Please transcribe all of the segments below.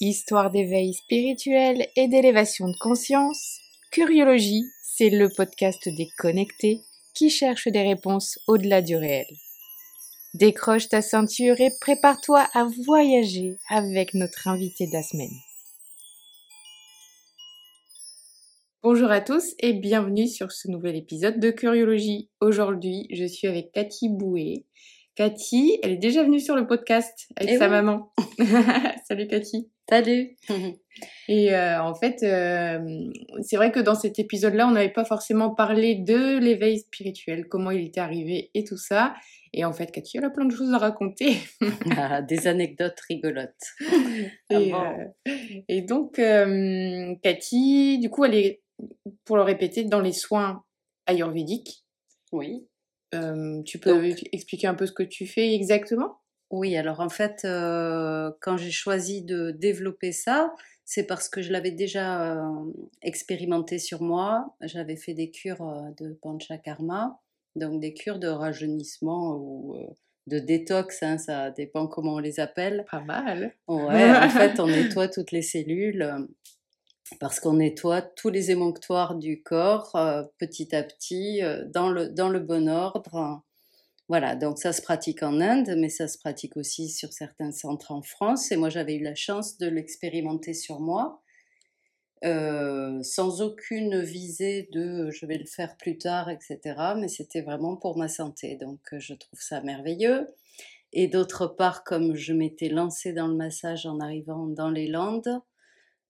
Histoire d'éveil spirituel et d'élévation de conscience, Curiologie, c'est le podcast des connectés qui cherchent des réponses au-delà du réel. Décroche ta ceinture et prépare-toi à voyager avec notre invité de la semaine. Bonjour à tous et bienvenue sur ce nouvel épisode de Curiologie. Aujourd'hui, je suis avec Cathy Bouet. Cathy, elle est déjà venue sur le podcast avec Eh sa oui. maman. Salut Cathy. Salut Et euh, en fait, euh, c'est vrai que dans cet épisode-là, on n'avait pas forcément parlé de l'éveil spirituel, comment il était arrivé et tout ça. Et en fait, Cathy, elle a plein de choses à raconter. Ah, Des anecdotes rigolotes. Et, Ah bon euh, et donc, Cathy, du coup, elle est, pour le répéter, dans les soins ayurvédiques. Oui. Tu peux Donc- expliquer un peu ce que tu fais exactement? Oui, alors en fait, euh, quand j'ai choisi de développer ça, c'est parce que je l'avais déjà euh, expérimenté sur moi. J'avais fait des cures euh, de panchakarma, donc des cures de rajeunissement ou euh, de détox, hein, ça dépend comment on les appelle. Pas mal. Ouais, en fait, on nettoie toutes les cellules euh, parce qu'on nettoie tous les émonctoires du corps euh, petit à petit euh, dans le, dans le bon ordre. Voilà, donc ça se pratique en Inde, mais ça se pratique aussi sur certains centres en France. Et moi, j'avais eu la chance de l'expérimenter sur moi, euh, sans aucune visée de je vais le faire plus tard, etc. Mais c'était vraiment pour ma santé. Donc, euh, je trouve ça merveilleux. Et d'autre part, comme je m'étais lancée dans le massage en arrivant dans les Landes,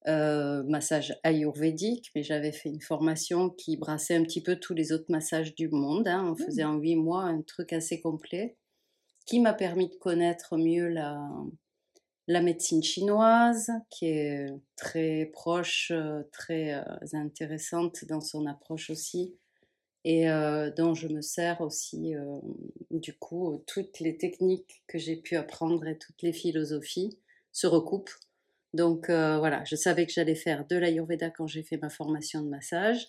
euh, massage ayurvédique, mais j'avais fait une formation qui brassait un petit peu tous les autres massages du monde. hein. On faisait en huit mois un truc assez complet qui m'a permis de connaître mieux la, la médecine chinoise, qui est très proche, très euh, intéressante dans son approche aussi, et euh, dont je me sers aussi, euh, du coup, toutes les techniques que j'ai pu apprendre et toutes les philosophies se recoupent. Donc euh, voilà, je savais que j'allais faire de l'Ayurveda quand j'ai fait ma formation de massage.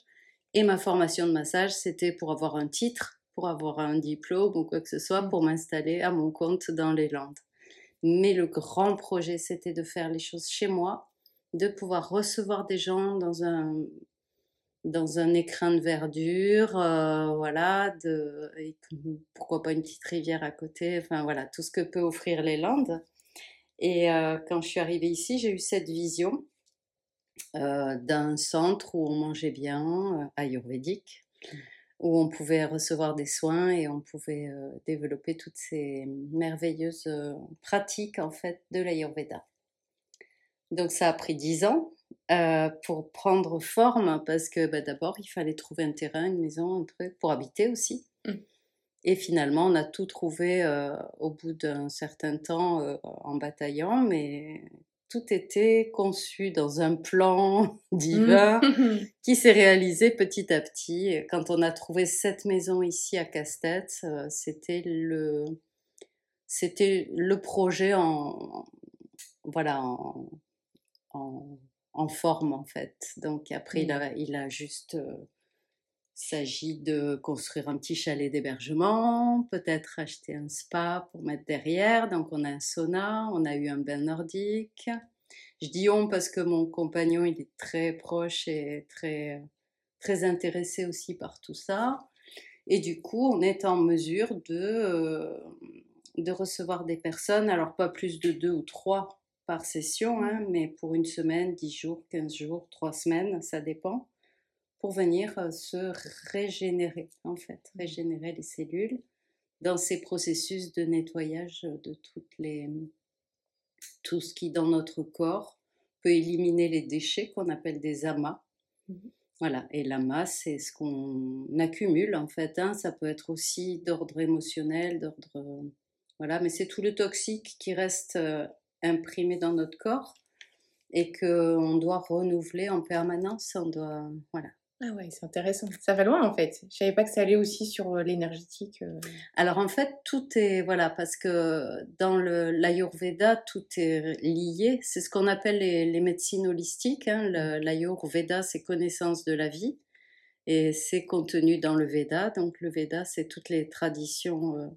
Et ma formation de massage, c'était pour avoir un titre, pour avoir un diplôme ou quoi que ce soit, pour m'installer à mon compte dans les Landes. Mais le grand projet, c'était de faire les choses chez moi, de pouvoir recevoir des gens dans un, dans un écrin de verdure, euh, voilà, de, et pourquoi pas une petite rivière à côté, enfin voilà, tout ce que peut offrir les Landes. Et euh, quand je suis arrivée ici, j'ai eu cette vision euh, d'un centre où on mangeait bien, euh, ayurvédique, où on pouvait recevoir des soins et on pouvait développer toutes ces merveilleuses pratiques en fait de l'ayurveda. Donc ça a pris dix ans pour prendre forme parce que bah, d'abord il fallait trouver un terrain, une maison, un truc pour habiter aussi. Mm. Et finalement, on a tout trouvé euh, au bout d'un certain temps euh, en bataillant, mais tout était conçu dans un plan divin Mhm. qui s'est réalisé petit à petit. Et Quand on a trouvé cette maison ici à Casse-Tête, euh, c'était le, c'était le projet en, voilà, en, en, en forme en fait. Donc après, il, a, il a juste euh, s'agit de construire un petit chalet d'hébergement, peut-être acheter un spa pour mettre derrière. Donc on a un sauna, on a eu un bain nordique. Je dis on parce que mon compagnon il est très proche et très très intéressé aussi par tout ça. Et du coup, on est en mesure de euh, de recevoir des personnes, alors pas plus de deux ou trois par session, hein, mais pour une semaine, dix jours, quinze jours, trois semaines, ça dépend pour venir euh, se régénérer, en fait, régénérer les cellules dans ces processus de nettoyage de toutes les, tout ce qui dans notre corps peut éliminer les déchets qu'on appelle des amas. Mhm. Voilà, et l'amas, c'est ce qu'on accumule en fait. hein. Ça peut être aussi d'ordre émotionnel, d'ordre. euh, Voilà, mais c'est tout le toxique qui reste euh, imprimé dans notre corps et qu'on doit renouveler en permanence. On doit. Voilà. Ah ouais, c'est intéressant. Ça va loin en fait. Je savais pas que ça allait aussi sur euh, l'énergétique. euh. Alors en fait, tout est voilà parce que dans l'Ayurveda, tout est lié. C'est ce qu'on appelle les, les médecines holistiques. Hein. Le- L'Ayurveda, c'est connaissance de la vie et c'est contenu dans le Veda. Donc le Veda, c'est toutes les traditions euh,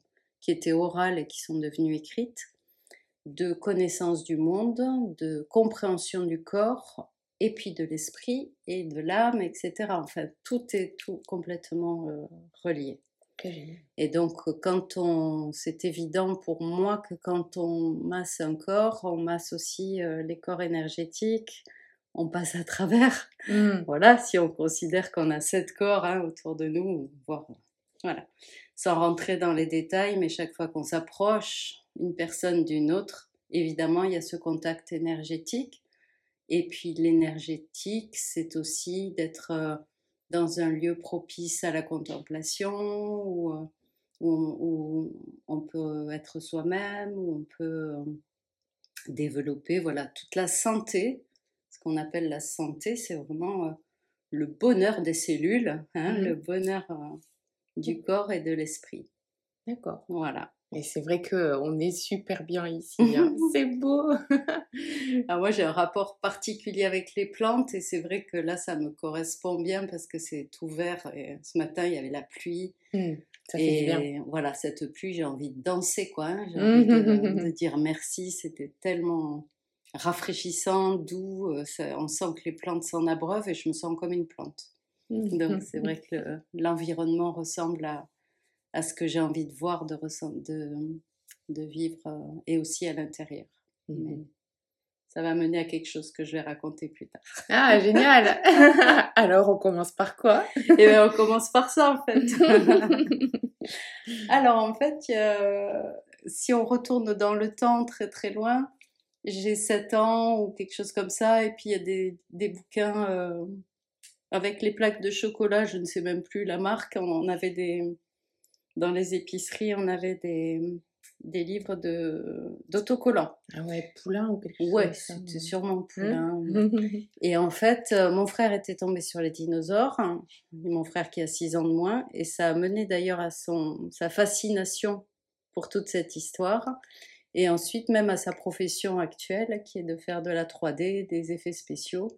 qui étaient orales et qui sont devenues écrites. de connaissance du monde, de compréhension du corps, et puis de l'esprit et de l'âme, etc. Enfin, tout est tout complètement euh, relié. Et donc, quand on, c'est évident pour moi que quand on masse un corps, on masse aussi euh, les corps énergétiques, on passe à travers. Mmh. Voilà, si on considère qu'on a sept corps hein, autour de nous, voilà, sans rentrer dans les détails, mais chaque fois qu'on s'approche une personne d'une autre, évidemment, il y a ce contact énergétique. Et puis l'énergétique, c'est aussi d'être euh, dans un lieu propice à la contemplation, où, euh, où, on peut être soi-même, où on peut euh, développer voilà, toute la santé. Ce qu'on appelle la santé, c'est vraiment le bonheur des cellules, hein, mmh le bonheur du corps et de l'esprit. D'accord. Voilà. Et c'est vrai qu'on est super bien ici. Hein. c'est beau. Alors moi, j'ai un rapport particulier avec les plantes et c'est vrai que là, ça me correspond bien parce que c'est tout vert. Et ce matin, il y avait la pluie. Mmh, ça fait et bien. voilà, cette pluie, j'ai envie de danser, quoi. Hein. J'ai envie de, dire merci. C'était tellement rafraîchissant, doux. Euh, on sent que les plantes s'en abreuvent et je me sens comme une plante. Mmh. Donc c'est vrai que l'environnement ressemble à, à ce que j'ai envie de voir, de, de, de vivre euh, et aussi à l'intérieur. Mmh ça va mener à quelque chose que je vais raconter plus tard. Ah, génial Alors, on commence par quoi? Eh bien, on commence par ça, en fait. Alors, en fait, si on retourne dans le temps très très loin, j'ai 7 ans ou quelque chose comme ça, et puis il y a des, des bouquins euh, avec les plaques de chocolat, je ne sais même plus la marque, on avait des, dans les épiceries, on avait des, des livres de, d'autocollants. Ah ouais, Poulain ou quelque chose Ouais, c'était sûrement hein Poulain. et en fait, euh, mon frère était tombé sur les dinosaures, mon frère qui a 6 ans de moins, et ça a mené d'ailleurs à son, sa fascination pour toute cette histoire, et ensuite même à sa profession actuelle, qui est de faire de la 3D, des effets spéciaux.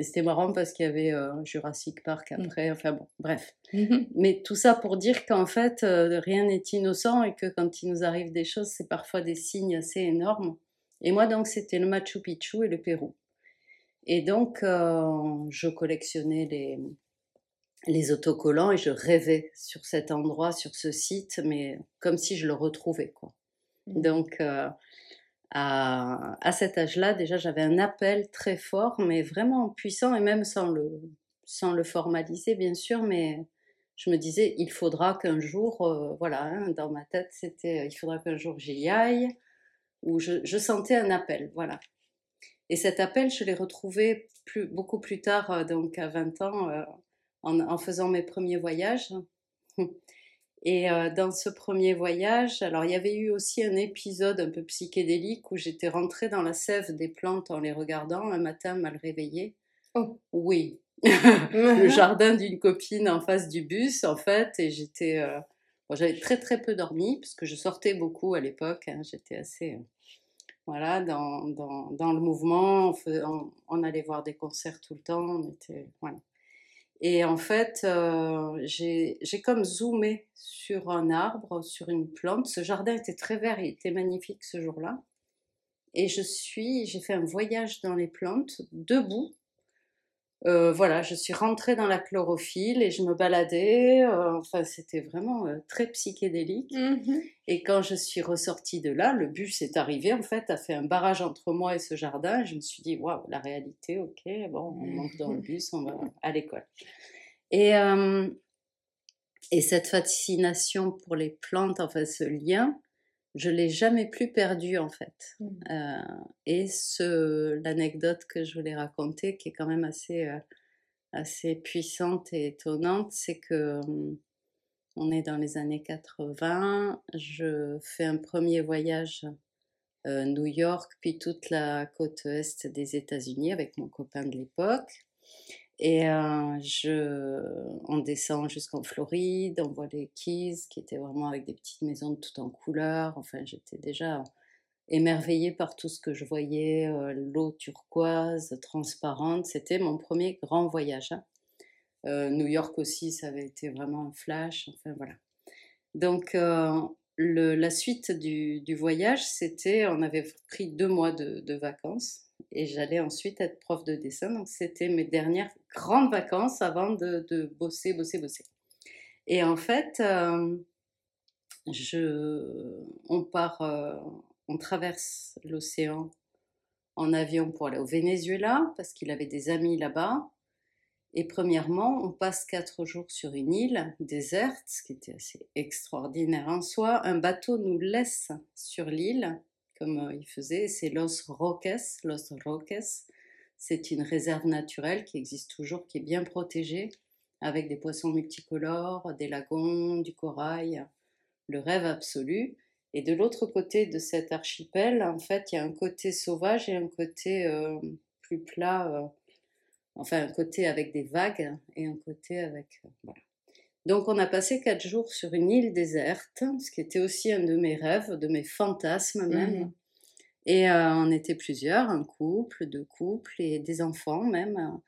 Et c'était marrant parce qu'il y avait euh, Jurassic Park mmh. après, enfin bon, bref. Mmh Mais tout ça pour dire qu'en fait, euh, rien n'est innocent et que quand il nous arrive des choses, c'est parfois des signes assez énormes. Et moi, donc, c'était le Machu Picchu et le Pérou. Et donc, euh, je collectionnais les, les autocollants et je rêvais sur cet endroit, sur ce site, mais comme si je le retrouvais, quoi. Mmh. Donc, à, cet âge-là, déjà, j'avais un appel très fort, mais vraiment puissant, et même sans le, sans le formaliser, bien sûr, mais je me disais, il faudra qu'un jour, euh, voilà, hein, dans ma tête, c'était, il faudra qu'un jour j'y aille, ou je, je, sentais un appel, voilà. Et cet appel, je l'ai retrouvé plus, beaucoup plus tard, euh, donc à 20 ans, euh, en, en, faisant mes premiers voyages. Et euh, dans ce premier voyage, alors il y avait eu aussi un épisode un peu psychédélique où j'étais rentrée dans la sève des plantes en les regardant un matin mal réveillée. Oh. Oui, le jardin d'une copine en face du bus en fait, et j'étais, euh, bon, j'avais très très peu dormi parce que je sortais beaucoup à l'époque. Hein, j'étais assez, euh, voilà, dans, dans, dans, le mouvement. On, on, on, allait voir des concerts tout le temps. On était, voilà. Et en fait, euh, j'ai comme zoomé sur un arbre, sur une plante. Ce jardin était très vert, il était magnifique ce jour-là. Et je suis, j'ai fait un voyage dans les plantes, debout, euh, voilà, je suis rentrée dans la chlorophylle et je me baladais. Euh, enfin, c'était vraiment euh, très psychédélique. Mmh et quand je suis ressortie de là, le bus est arrivé, en fait, a fait un barrage entre moi et ce jardin. je me suis dit, waouh, la réalité, ok, bon, on monte dans le bus, on va à l'école. Et, et cette fascination pour les plantes, enfin, ce lien, je l'ai jamais plus perdu en fait. Mmh. Euh, et ce, l'anecdote que je voulais raconter, qui est quand même assez, euh, assez puissante et étonnante, c'est que hum, on est dans les années 80. Je fais un premier voyage euh, New York, puis toute la côte est des États-Unis avec mon copain de l'époque. Et je, on descend jusqu'en Floride, on voit les Keys qui étaient vraiment avec des petites maisons tout en couleur. Enfin, j'étais déjà émerveillée par tout ce que je voyais, l'eau turquoise, transparente. C'était mon premier grand voyage. Hein. New York aussi, ça avait été vraiment un flash. Enfin, voilà. Donc, la suite du, voyage, c'était, on avait pris deux mois de, vacances et j'allais ensuite être prof de dessin. Donc c'était mes dernières grandes vacances avant de, bosser, bosser, bosser. Et en fait, euh, je, on part, euh, on traverse l'océan en avion pour aller au Venezuela parce qu'il avait des amis là-bas. Et premièrement, on passe quatre jours sur une île déserte, ce qui était assez extraordinaire en soi. Un bateau nous laisse sur l'île, comme euh, il faisait. C'est Los Roques. Los Roques, c'est une réserve naturelle qui existe toujours, qui est bien protégée, avec des poissons multicolores, des lagons, du corail. Le rêve absolu. Et de l'autre côté de cet archipel, en fait, il y a un côté sauvage et un côté euh, plus plat. Euh, enfin un côté avec des vagues et un côté avec... Voilà. Donc on a passé quatre jours sur une île déserte, ce qui était aussi un de mes rêves, de mes fantasmes même. Mmh et euh, on était plusieurs, un couple, deux couples et des enfants même, euh,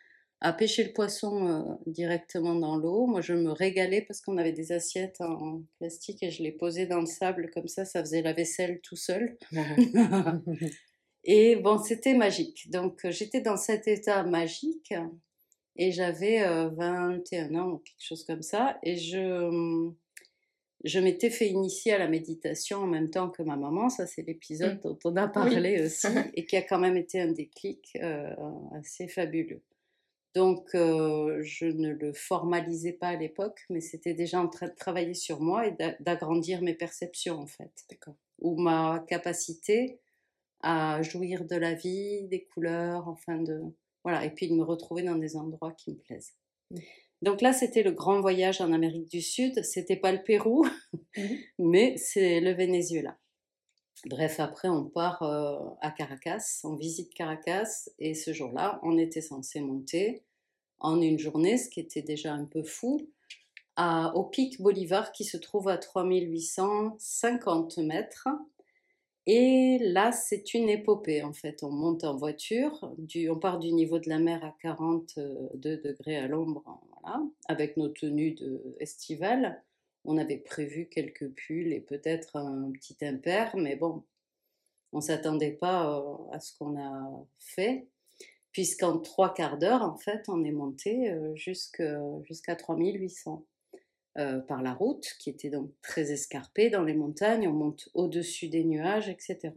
à pêcher le poisson directement dans l'eau. Moi je me régalais parce qu'on avait des assiettes en plastique et je les posais dans le sable comme ça, ça faisait la vaisselle tout seul. Et bon, c'était magique. Donc, euh, j'étais dans cet état magique et j'avais 21 euh, ans, quelque chose comme ça. Et je, je m'étais fait initier à la méditation en même temps que ma maman. Ça, c'est l'épisode mmh. dont on a parlé aussi et qui a quand même été un déclic euh, assez fabuleux. Donc, je ne le formalisais pas à l'époque, mais c'était déjà en train de travailler sur moi et d'agrandir mes perceptions, en fait. Ou ma capacité à jouir de la vie, des couleurs, enfin de voilà, et puis de me retrouver dans des endroits qui me plaisent. Mmh. Donc là, c'était le grand voyage en Amérique du Sud. C'était pas le Pérou, mmh. mais c'est le Venezuela. Bref, après, on part euh, à Caracas, on visite Caracas, et ce jour-là, on était censé monter en une journée, ce qui était déjà un peu fou, à, au pic Bolivar qui se trouve à 3850 mètres. Et là, c'est une épopée en fait. On monte en voiture, on part du niveau de la mer à 42 degrés à l'ombre, avec nos tenues de estivales. On avait prévu quelques pulls et peut-être un petit impair, mais bon, on s'attendait pas euh, à ce qu'on a fait, puisqu'en trois quarts d'heure, en fait, on est monté euh, jusqu'à 3800. Euh, par la route, qui était donc très escarpée dans les montagnes, on monte au-dessus des nuages, etc.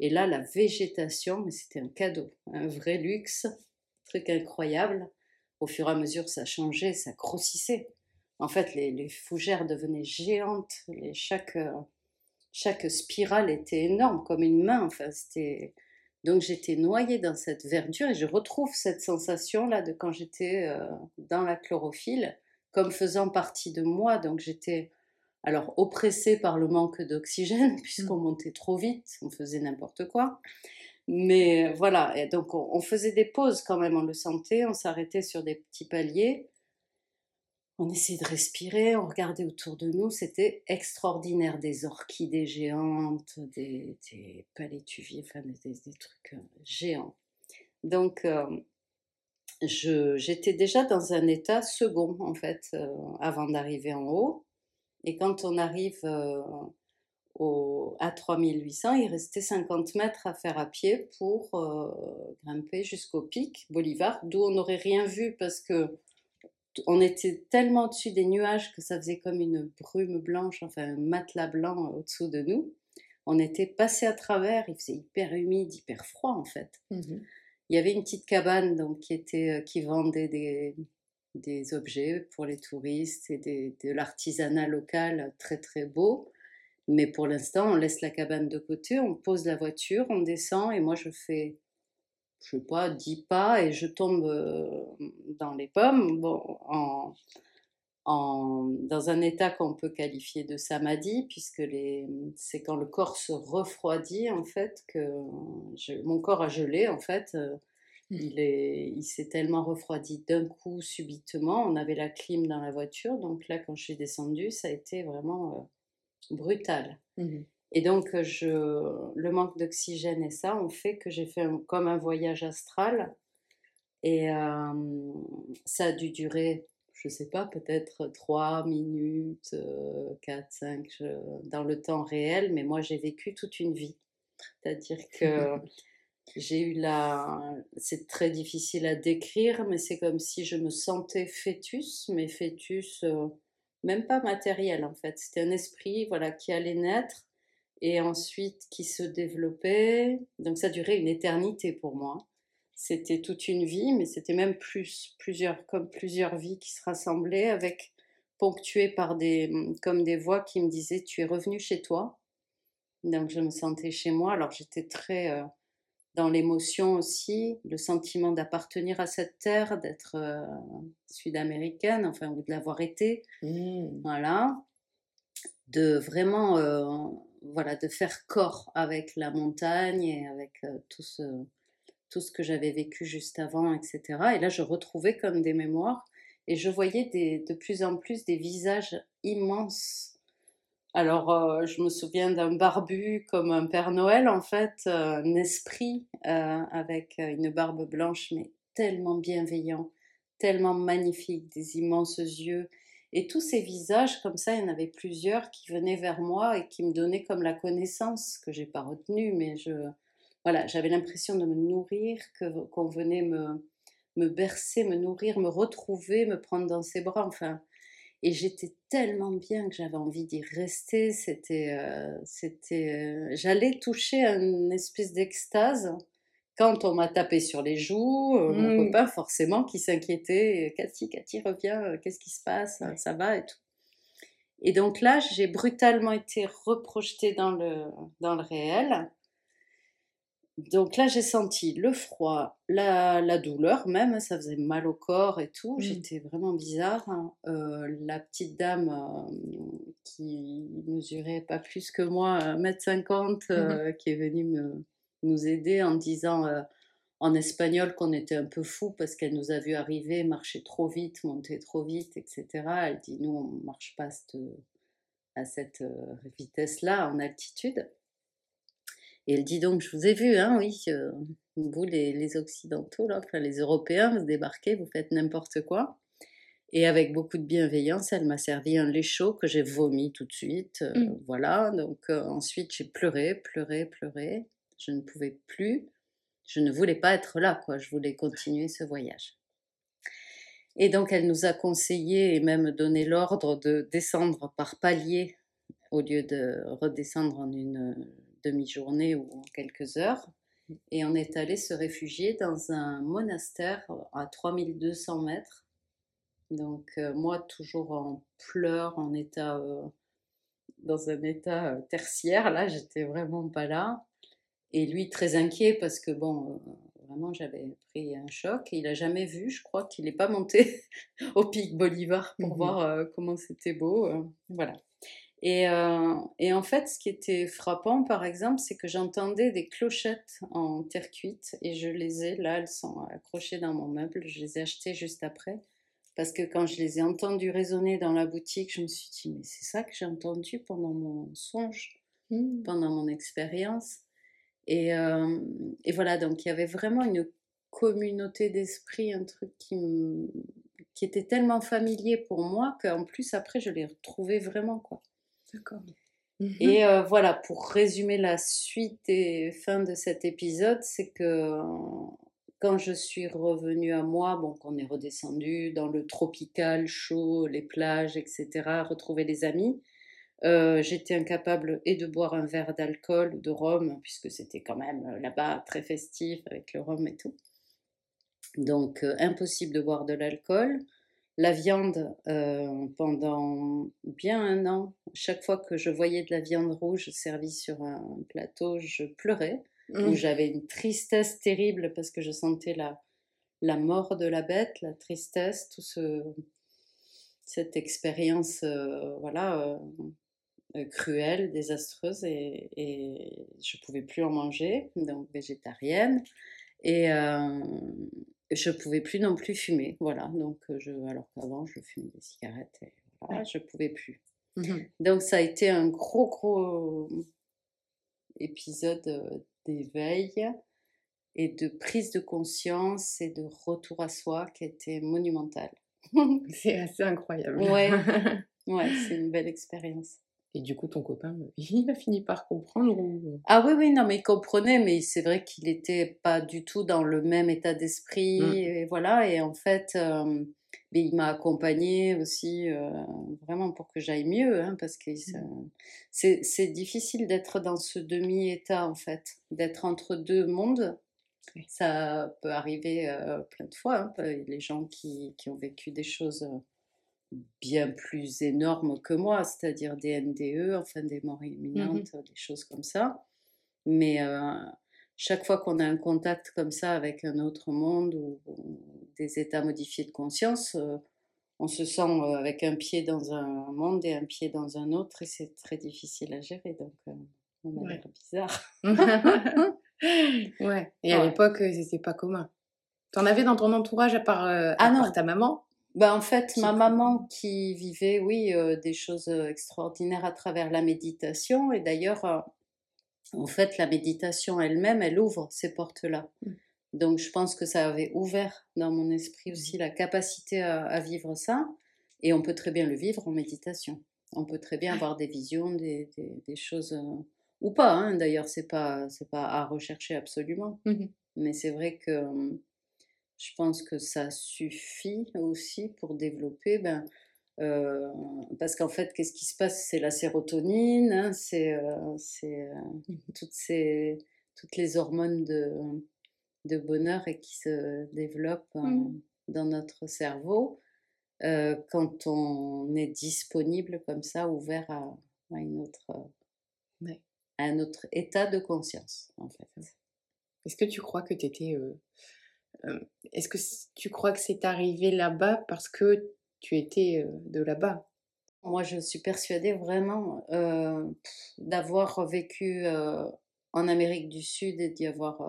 Et là, la végétation, mais c'était un cadeau, un vrai luxe, truc incroyable. Au fur et à mesure, ça changeait, ça grossissait. En fait, les, fougères devenaient géantes, chaque, euh, chaque spirale était énorme, comme une main. Enfin, c'était... Donc j'étais noyée dans cette verdure et je retrouve cette sensation-là de quand j'étais euh, dans la chlorophylle comme faisant partie de moi. Donc j'étais alors oppressée par le manque d'oxygène, puisqu'on mmh. montait trop vite, on faisait n'importe quoi. Mais voilà, et donc on, faisait des pauses quand même, on le sentait, on s'arrêtait sur des petits paliers, on essayait de respirer, on regardait autour de nous, c'était extraordinaire, des orchidées géantes, des, des palétuviers, enfin des, trucs euh, géants. Donc euh, j'étais déjà dans un état second, en fait, euh, avant d'arriver en haut. Et quand on arrive euh, au, à 3800, il restait 50 mètres à faire à pied pour euh, grimper jusqu'au pic Bolivar, d'où on n'aurait rien vu parce que on était tellement au-dessus des nuages que ça faisait comme une brume blanche, enfin un matelas blanc au-dessous de nous. On était passé à travers, il faisait hyper humide, hyper froid en fait. Mmh il y avait une petite cabane donc, qui, était, euh, qui vendait des, des objets pour les touristes et de l'artisanat local très très beau. Mais pour l'instant, on laisse la cabane de côté, on pose la voiture, on descend et moi je fais, je sais pas, 10 pas et je tombe euh, dans les pommes bon, en, en, dans un état qu'on peut qualifier de samadhi, puisque c'est quand le corps se refroidit, en fait, que mon corps a gelé, en fait. Euh, mmh. Il, est, il s'est tellement refroidi d'un coup, subitement. On avait la clim dans la voiture, donc là, quand je suis descendue, ça a été vraiment euh, brutal. Mmh et donc, je, le manque d'oxygène et ça ont fait que j'ai fait comme un voyage astral. Et euh, ça a dû durer je sais pas, peut-être 3 minutes, 4, 5, dans le temps réel, mais moi j'ai vécu toute une vie. C'est-à-dire que j'ai eu la... C'est très difficile à décrire, mais c'est comme si je me sentais fœtus, mais fœtus même pas matériel en fait. C'était un esprit voilà, qui allait naître et ensuite qui se développait. Donc ça durait une éternité pour moi. C'était toute une vie, mais c'était même plus, plusieurs, comme plusieurs vies qui se rassemblaient avec ponctuées par des, comme des voix qui me disaient tu es revenu chez toi. Donc je me sentais chez moi. Alors j'étais très euh, dans l'émotion aussi, le sentiment d'appartenir à cette terre, d'être euh, sud-américaine, enfin, ou de l'avoir été. Mmh. Voilà. De vraiment, euh, voilà, de faire corps avec la montagne et avec tout, ce, tout ce que j'avais vécu juste avant, etc. Et là, je retrouvais comme des mémoires et je voyais de plus en plus des visages immenses alors, euh, je me souviens d'un barbu comme un Père Noël, en fait, euh, un esprit euh, avec une barbe blanche, mais tellement bienveillant, tellement magnifique, des immenses yeux. Et tous ces visages, comme ça, il y en avait plusieurs qui venaient vers moi et qui me donnaient comme la connaissance, que j'ai pas retenue, mais je, voilà, j'avais l'impression de me nourrir, que, qu'on venait me, me bercer, me nourrir, me retrouver, me prendre dans ses bras, enfin et j'étais tellement bien que j'avais envie d'y rester. C'était, euh, c'était, euh, j'allais toucher une espèce d'extase quand on m'a tapé sur les joues. Euh, mon mmh. copain, forcément, qui s'inquiétait. Cathy, Cathy, reviens, qu'est-ce qui se passe Ça va et tout. Et donc là, j'ai brutalement été reprojetée dans le, dans le réel. Donc là, j'ai senti le froid, la, douleur même, ça faisait mal au corps et tout. Mmh. J'étais vraiment bizarre. Hein. Euh, la petite dame euh, qui mesurait pas plus que moi, 1m50, mmh euh, qui est venue me, nous aider en disant en espagnol qu'on était un peu fou parce qu'elle nous a vu arriver, marcher trop vite, monter trop vite, etc. Elle dit nous, on marche pas à cette vitesse-là en altitude. Et elle dit donc, je vous ai vu, hein, oui, euh, vous les, Occidentaux, là, enfin les Européens, vous débarquez, vous faites n'importe quoi. Et avec beaucoup de bienveillance, elle m'a servi un lait chaud que j'ai vomi tout de suite. Euh, mmh. Voilà, donc euh, ensuite j'ai pleuré, pleuré, pleuré. Je ne pouvais plus, je ne voulais pas être là, quoi. Je voulais continuer ce voyage. Et donc elle nous a conseillé et même donné l'ordre de descendre par palier au lieu de redescendre en une demi-journée ou en quelques heures. Et on est allé se réfugier dans un monastère à 3200 mètres. Donc euh, moi, toujours en pleurs, en état, euh, dans un état euh, tertiaire, là, j'étais vraiment pas là. Et lui, très inquiet parce que, bon, vraiment, j'avais pris un choc. Et il a jamais vu, je crois qu'il n'est pas monté au pic Bolivar pour mmh voir comment c'était beau. voilà. Euh, et, en fait, ce qui était frappant, par exemple, c'est que j'entendais des clochettes en terre cuite et je les ai, là, elles sont accrochées dans mon meuble, je les ai achetées juste après. Parce que quand je les ai entendues résonner dans la boutique, je me suis dit, mais c'est ça que j'ai entendu pendant mon songe, mmh. pendant mon expérience. Et, euh, et, voilà, donc il y avait vraiment une communauté d'esprit, un truc qui, qui était tellement familier pour moi qu'en plus, après, je l'ai retrouvé vraiment, quoi. D'accord. Et euh, voilà, pour résumer la suite et fin de cet épisode, c'est que quand je suis revenue à moi, bon, qu'on est redescendu dans le tropical, chaud, les plages, etc., retrouver les amis, euh, j'étais incapable et de boire un verre d'alcool ou de rhum, puisque c'était quand même euh, là-bas très festif avec le rhum et tout. Donc, impossible de boire de l'alcool la viande euh, pendant bien un an. Chaque fois que je voyais de la viande rouge servie sur un plateau, je pleurais. Mmh. J'avais une tristesse terrible parce que je sentais la, la mort de la bête, la tristesse, tout ce, cette expérience euh, voilà, euh, cruelle, désastreuse, et, et je pouvais plus en manger, donc végétarienne. Et, je pouvais plus non plus fumer, voilà. Donc, euh, je, alors qu'avant, je fumais des cigarettes, et voilà, je pouvais plus. Mmh Donc, ça a été un gros, gros épisode euh, d'éveil et de prise de conscience et de retour à soi qui était monumental. c'est assez incroyable. Ouais, ouais c'est une belle expérience. Et du coup, ton copain, il a fini par comprendre Ah oui, oui, non, mais il comprenait, mais c'est vrai qu'il n'était pas du tout dans le même état d'esprit, mmh. et voilà, et en fait, mais il m'a accompagné aussi, vraiment pour que j'aille mieux, hein, parce que mmh. c'est difficile d'être dans ce demi-état, en fait, d'être entre deux mondes. Ça peut arriver plein de fois, hein, les gens qui, qui, ont vécu des choses bien plus énormes que moi, c'est-à-dire des NDE, enfin des morts mmh imminentes, des choses comme ça. Mais chaque fois qu'on a un contact comme ça avec un autre monde ou, des états modifiés de conscience, on se sent avec un pied dans un monde et un pied dans un autre et c'est très difficile à gérer. Donc, on a l'air bizarre. ouais. Et à l'époque, c'était pas commun. T'en avais dans ton entourage à part, à ah part ta maman? Bah, en fait, ma maman qui vivait, oui, euh, des choses extraordinaires à travers la méditation. Et d'ailleurs, euh, en fait, la méditation elle-même, elle ouvre ces portes-là. Mmh. Donc, je pense que ça avait ouvert dans mon esprit mmh. aussi la capacité à, vivre ça. Et on peut très bien le vivre en méditation. On peut très bien avoir des visions, des, des, choses, ou pas. Hein, d'ailleurs, c'est pas, pas à rechercher absolument. Mmh Mais c'est vrai que je pense que ça suffit aussi pour développer, ben, euh, parce qu'en fait, qu'est-ce qui se passe? C'est la sérotonine, hein, c'est euh, euh, mmh toutes, ces, toutes les hormones de, de bonheur et qui se développent mmh. dans notre cerveau quand on est disponible comme ça, ouvert à, une autre, à un autre état de conscience, en fait. Est-ce que tu crois que tu étais est-ce que tu crois que c'est arrivé là-bas parce que tu étais de là-bas? Moi, je suis persuadée vraiment d'avoir vécu en Amérique du Sud et d'y avoir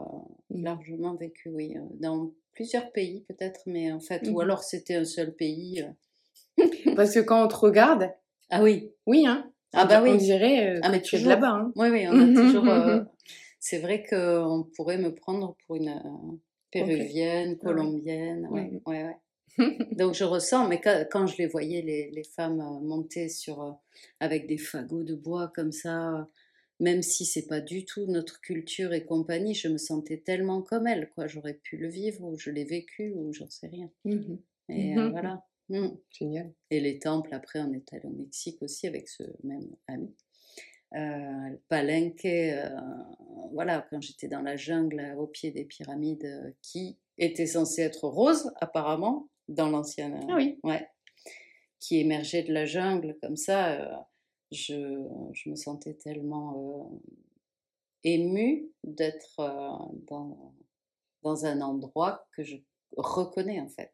mmh. largement vécu, oui, dans plusieurs pays peut-être, mais en fait, ou mmh alors c'était un seul pays. parce que quand on te regarde. Ah oui. Oui, hein. Ah bah oui. On dirait ah, mais tu es de là-bas. Hein. Oui, oui, on a toujours. c'est vrai qu'on pourrait me prendre pour une péruvienne, colombienne. Ouais, ouais, ouais. Donc je ressens, mais quand, je les voyais, les, les femmes euh, monter sur, euh, avec des fagots de bois comme ça, même si c'est pas du tout notre culture et compagnie, je me sentais tellement comme elles, quoi. J'aurais pu le vivre, ou je l'ai vécu, ou j'en sais rien. Mmh et euh, voilà. Mmh. Génial. Et les temples, après, on est allé au Mexique aussi avec ce même ami. Euh, Palenque, euh, voilà, quand j'étais dans la jungle au pied des pyramides euh, qui étaient censées être roses apparemment dans l'ancienne, ah oui. ouais, qui émergeait de la jungle comme ça, je, je, me sentais tellement émue d'être dans, dans un endroit que je reconnais en fait.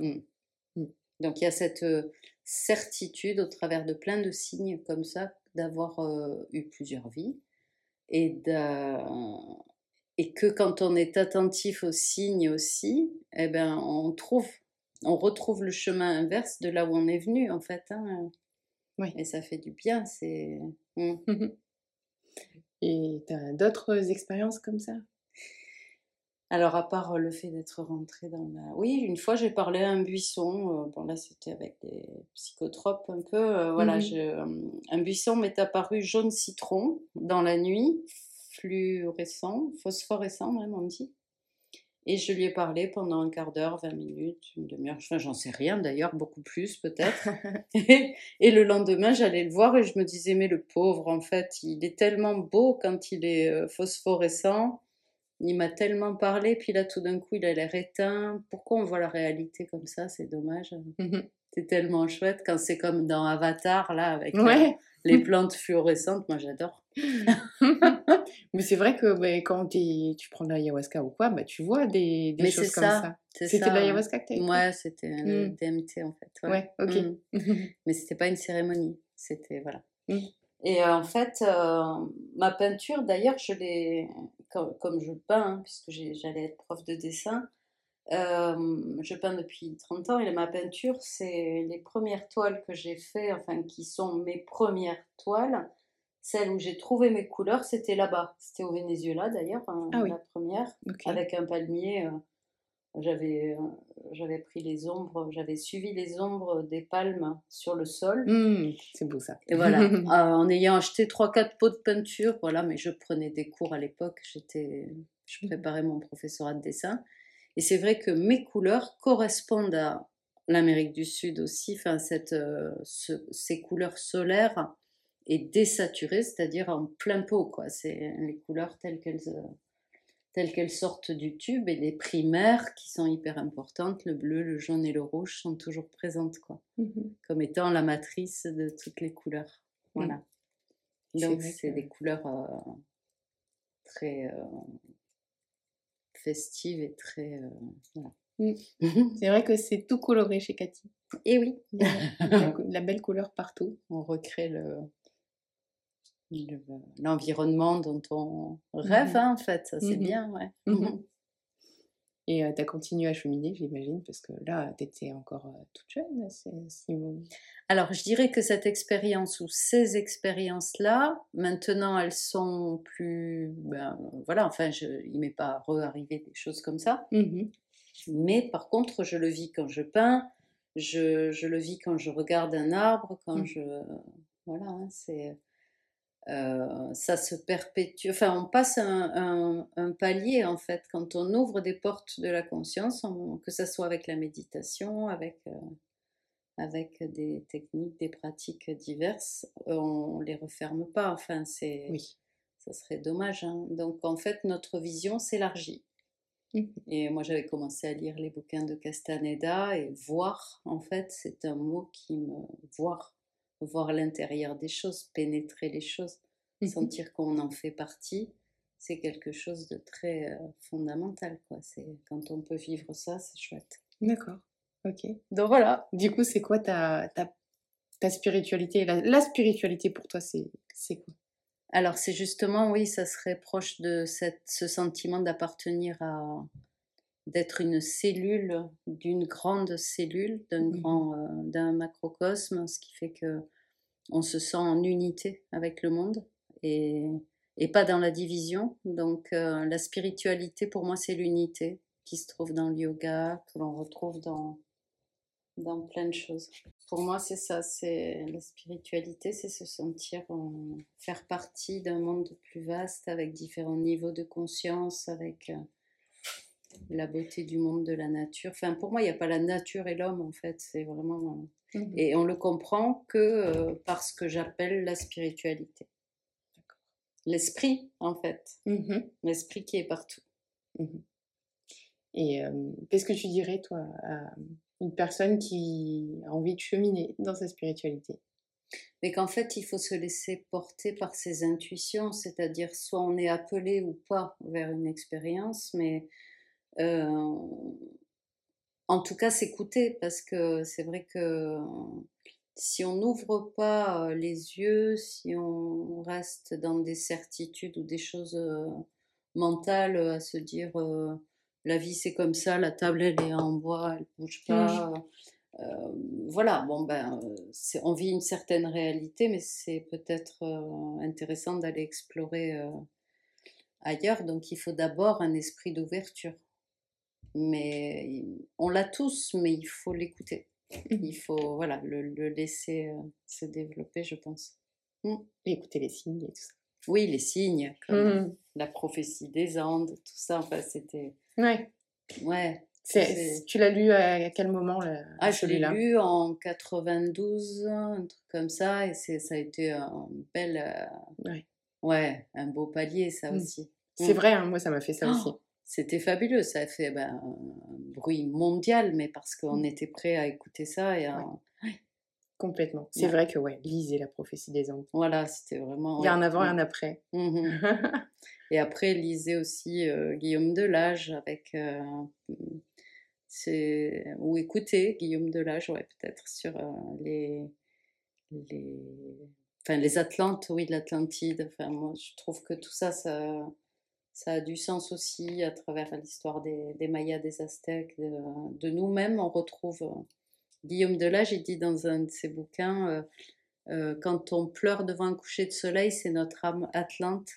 Mmh. Mmh. Donc il y a cette certitude au travers de plein de signes comme ça d'avoir eu plusieurs vies et, et que quand on est attentif aux signes aussi, eh ben, on trouve, on retrouve le chemin inverse de là où on est venu en fait. Hein. Oui. Et ça fait du bien. C'est. Mmh. et tu as d'autres expériences comme ça? Alors, à part le fait d'être rentrée dans la... Oui, une fois, j'ai parlé à un buisson. bon, là, c'était avec des psychotropes un peu. voilà, mmh un buisson m'est apparu jaune citron dans la nuit, fluorescent, phosphorescent même, on dit. Et je lui ai parlé pendant un quart d'heure, 20 minutes, une demi-heure, enfin, j'en sais rien d'ailleurs, beaucoup plus peut-être. et, le lendemain, j'allais le voir et je me disais, mais le pauvre, en fait, il est tellement beau quand il est phosphorescent il m'a tellement parlé, puis là tout d'un coup il a l'air éteint. Pourquoi on voit la réalité comme ça? C'est dommage. Mmh c'est tellement chouette quand c'est comme dans Avatar là avec euh, les plantes fluorescentes. Moi j'adore. Mais c'est vrai que bah, quand tu prends de l'ayahuasca ou quoi, bah, tu vois des, des choses comme ça. C'était de l'ayahuasca que tu Ouais, c'était le mmh. DMT en fait. Ouais, ok. Mmh. Mais c'était pas une cérémonie. C'était voilà. Et euh, en fait, euh, ma peinture, d'ailleurs, je l'ai, comme, je peins, hein, puisque j'allais être prof de dessin, euh, je peins depuis 30 ans et ma peinture, c'est les premières toiles que j'ai fait, enfin qui sont mes premières toiles. Celle où j'ai trouvé mes couleurs, c'était là-bas. C'était au Venezuela d'ailleurs, hein, ah la première, avec un palmier. J'avais, j'avais pris les ombres, j'avais suivi les ombres des palmes sur le sol. Mmh, c'est beau ça. Et voilà, euh, en ayant acheté 3-4 pots de peinture, voilà, mais je prenais des cours à l'époque, j'étais, je préparais mon professorat de dessin. Et c'est vrai que mes couleurs correspondent à l'Amérique du Sud aussi, enfin, cette, euh, ces couleurs solaires et désaturées, c'est-à-dire en plein pot, quoi. C'est les couleurs telles qu'elles euh, telles qu'elles sortent du tube et les primaires qui sont hyper importantes, le bleu, le jaune et le rouge sont toujours présentes quoi, mmh comme étant la matrice de toutes les couleurs. Voilà. Donc c'est des couleurs euh, très euh, festives et très euh, voilà. Mmh. c'est vrai que c'est tout coloré chez Cathy. Et oui, la belle couleur partout. On recrée le, l'environnement dont on rêve, mmh hein, en fait, ça c'est mmh bien, ouais. Mmh Et tu as continué à cheminer, j'imagine, parce que là, tu étais encore toute jeune. Alors, je dirais que cette expérience ou ces expériences-là, maintenant, elles sont plus. Ben, voilà, enfin, je, il m'est pas re-arrivé des choses comme ça. Mais par contre, je le vis quand je peins, je, je, le vis quand je regarde un arbre, quand je. Voilà, hein, c'est euh, ça se perpétue. Enfin, on passe un, palier en fait quand on ouvre des portes de la conscience, que ce soit avec la méditation, avec, euh, avec des techniques, des pratiques diverses, on les referme pas. Enfin, c'est, oui. ça serait dommage. Hein. Donc, en fait, notre vision s'élargit. Mmh. Et moi, j'avais commencé à lire les bouquins de Castaneda et voir, en fait, c'est un mot qui me voir voir l'intérieur des choses, pénétrer les choses, mmh sentir qu'on en fait partie, c'est quelque chose de très euh, fondamental. Quoi. Quand on peut vivre ça, c'est chouette. D'accord. Ok. Donc voilà. Du coup, c'est quoi ta, ta, ta spiritualité? La, spiritualité pour toi, c'est, c'est quoi? Alors, c'est justement, oui, ça serait proche de cette, ce sentiment d'appartenir à, d'être une cellule, d'une grande cellule, d'un mmh grand, euh, d'un macrocosme, ce qui fait que on se sent en unité avec le monde et, et pas dans la division. Donc euh, la spiritualité, pour moi, c'est l'unité qui se trouve dans le yoga, que l'on retrouve dans, dans plein de choses. Pour moi, c'est ça, c'est la spiritualité, c'est se sentir faire partie d'un monde plus vaste avec différents niveaux de conscience, avec euh, la beauté du monde, de la nature. Enfin, pour moi, il n'y a pas la nature et l'homme, en fait. C'est vraiment. Euh, mmh et on le comprend que euh, par ce que j'appelle la spiritualité. L'esprit, en fait. Mmh L'esprit qui est partout. Mmh et qu'est-ce que tu dirais, toi, à une personne qui a envie de cheminer dans sa spiritualité? Mais qu'en fait, il faut se laisser porter par ses intuitions, c'est-à-dire soit on est appelé ou pas vers une expérience, mais euh, en tout cas s'écouter parce que c'est vrai que si on n'ouvre pas les yeux, si on reste dans des certitudes ou des choses mentales à se dire la vie c'est comme ça, la table elle est en bois, elle bouge pas. voilà, bon ben, on vit une certaine réalité, mais c'est peut-être intéressant d'aller explorer ailleurs. Donc il faut d'abord un esprit d'ouverture mais on l'a tous, mais il faut l'écouter. Mmh. Il faut voilà, le, laisser euh, se développer, je pense. Mmh. écouter les signes et tout ça. Oui, les signes, comme mmh. la prophétie des Andes, tout ça, enfin, c'était... Ouais. Ouais. Tu l'as lu à quel moment là, Ah, je l'ai lu en 92, un truc comme ça, et ça a été un bel... Euh, ouais. ouais. un beau palier, ça aussi. C'est vrai, hein, moi ça m'a fait ça aussi. C'était fabuleux, ça a fait ben, un bruit mondial, mais parce qu'on mmh. était prêt à écouter ça et Complètement. C'est vrai que, ouais, lisez la prophétie des anges. Voilà, c'était vraiment. Il y a un avant et un après. Mmh et après, lisez aussi euh, Guillaume Delage avec. Euh, ou écoutez Guillaume Delage, ouais, peut-être, sur euh, les. les... Enfin, les Atlantes, oui, l'Atlantide. Enfin, moi, je trouve que tout ça, ça ça a du sens aussi à travers l'histoire des, Mayas, des Aztèques, de, nous-mêmes. On retrouve euh, Guillaume Delage, il dit dans un de ses bouquins euh, euh, Quand on pleure devant un coucher de soleil, c'est notre âme atlante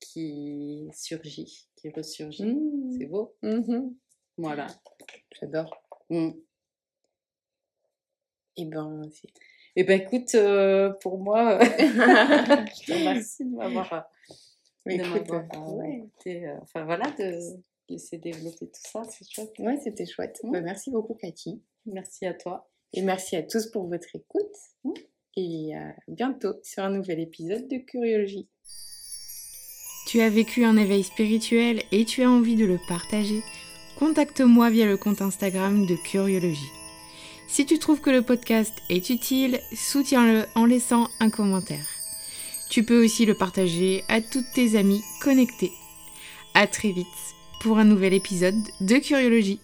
qui surgit, qui ressurgit. Mmh. C'est beau mmh Voilà. J'adore. Mm. Et ben, c'est Eh ben écoute, euh, pour moi, je te remercie de m'avoir de écoute, m'avoir, euh, euh, euh, enfin voilà, de laisser développer tout ça, c'est chouette. Ouais, c'était chouette. Mm. Bah, merci beaucoup, Cathy. Merci à toi. Et merci à tous pour votre écoute. Mm. Et à bientôt sur un nouvel épisode de Curiologie. Tu as vécu un éveil spirituel et tu as envie de le partager Contacte-moi via le compte Instagram de Curiologie. Si tu trouves que le podcast est utile, soutiens-le en laissant un commentaire. Tu peux aussi le partager à toutes tes amies connectées. À très vite pour un nouvel épisode de Curiologie.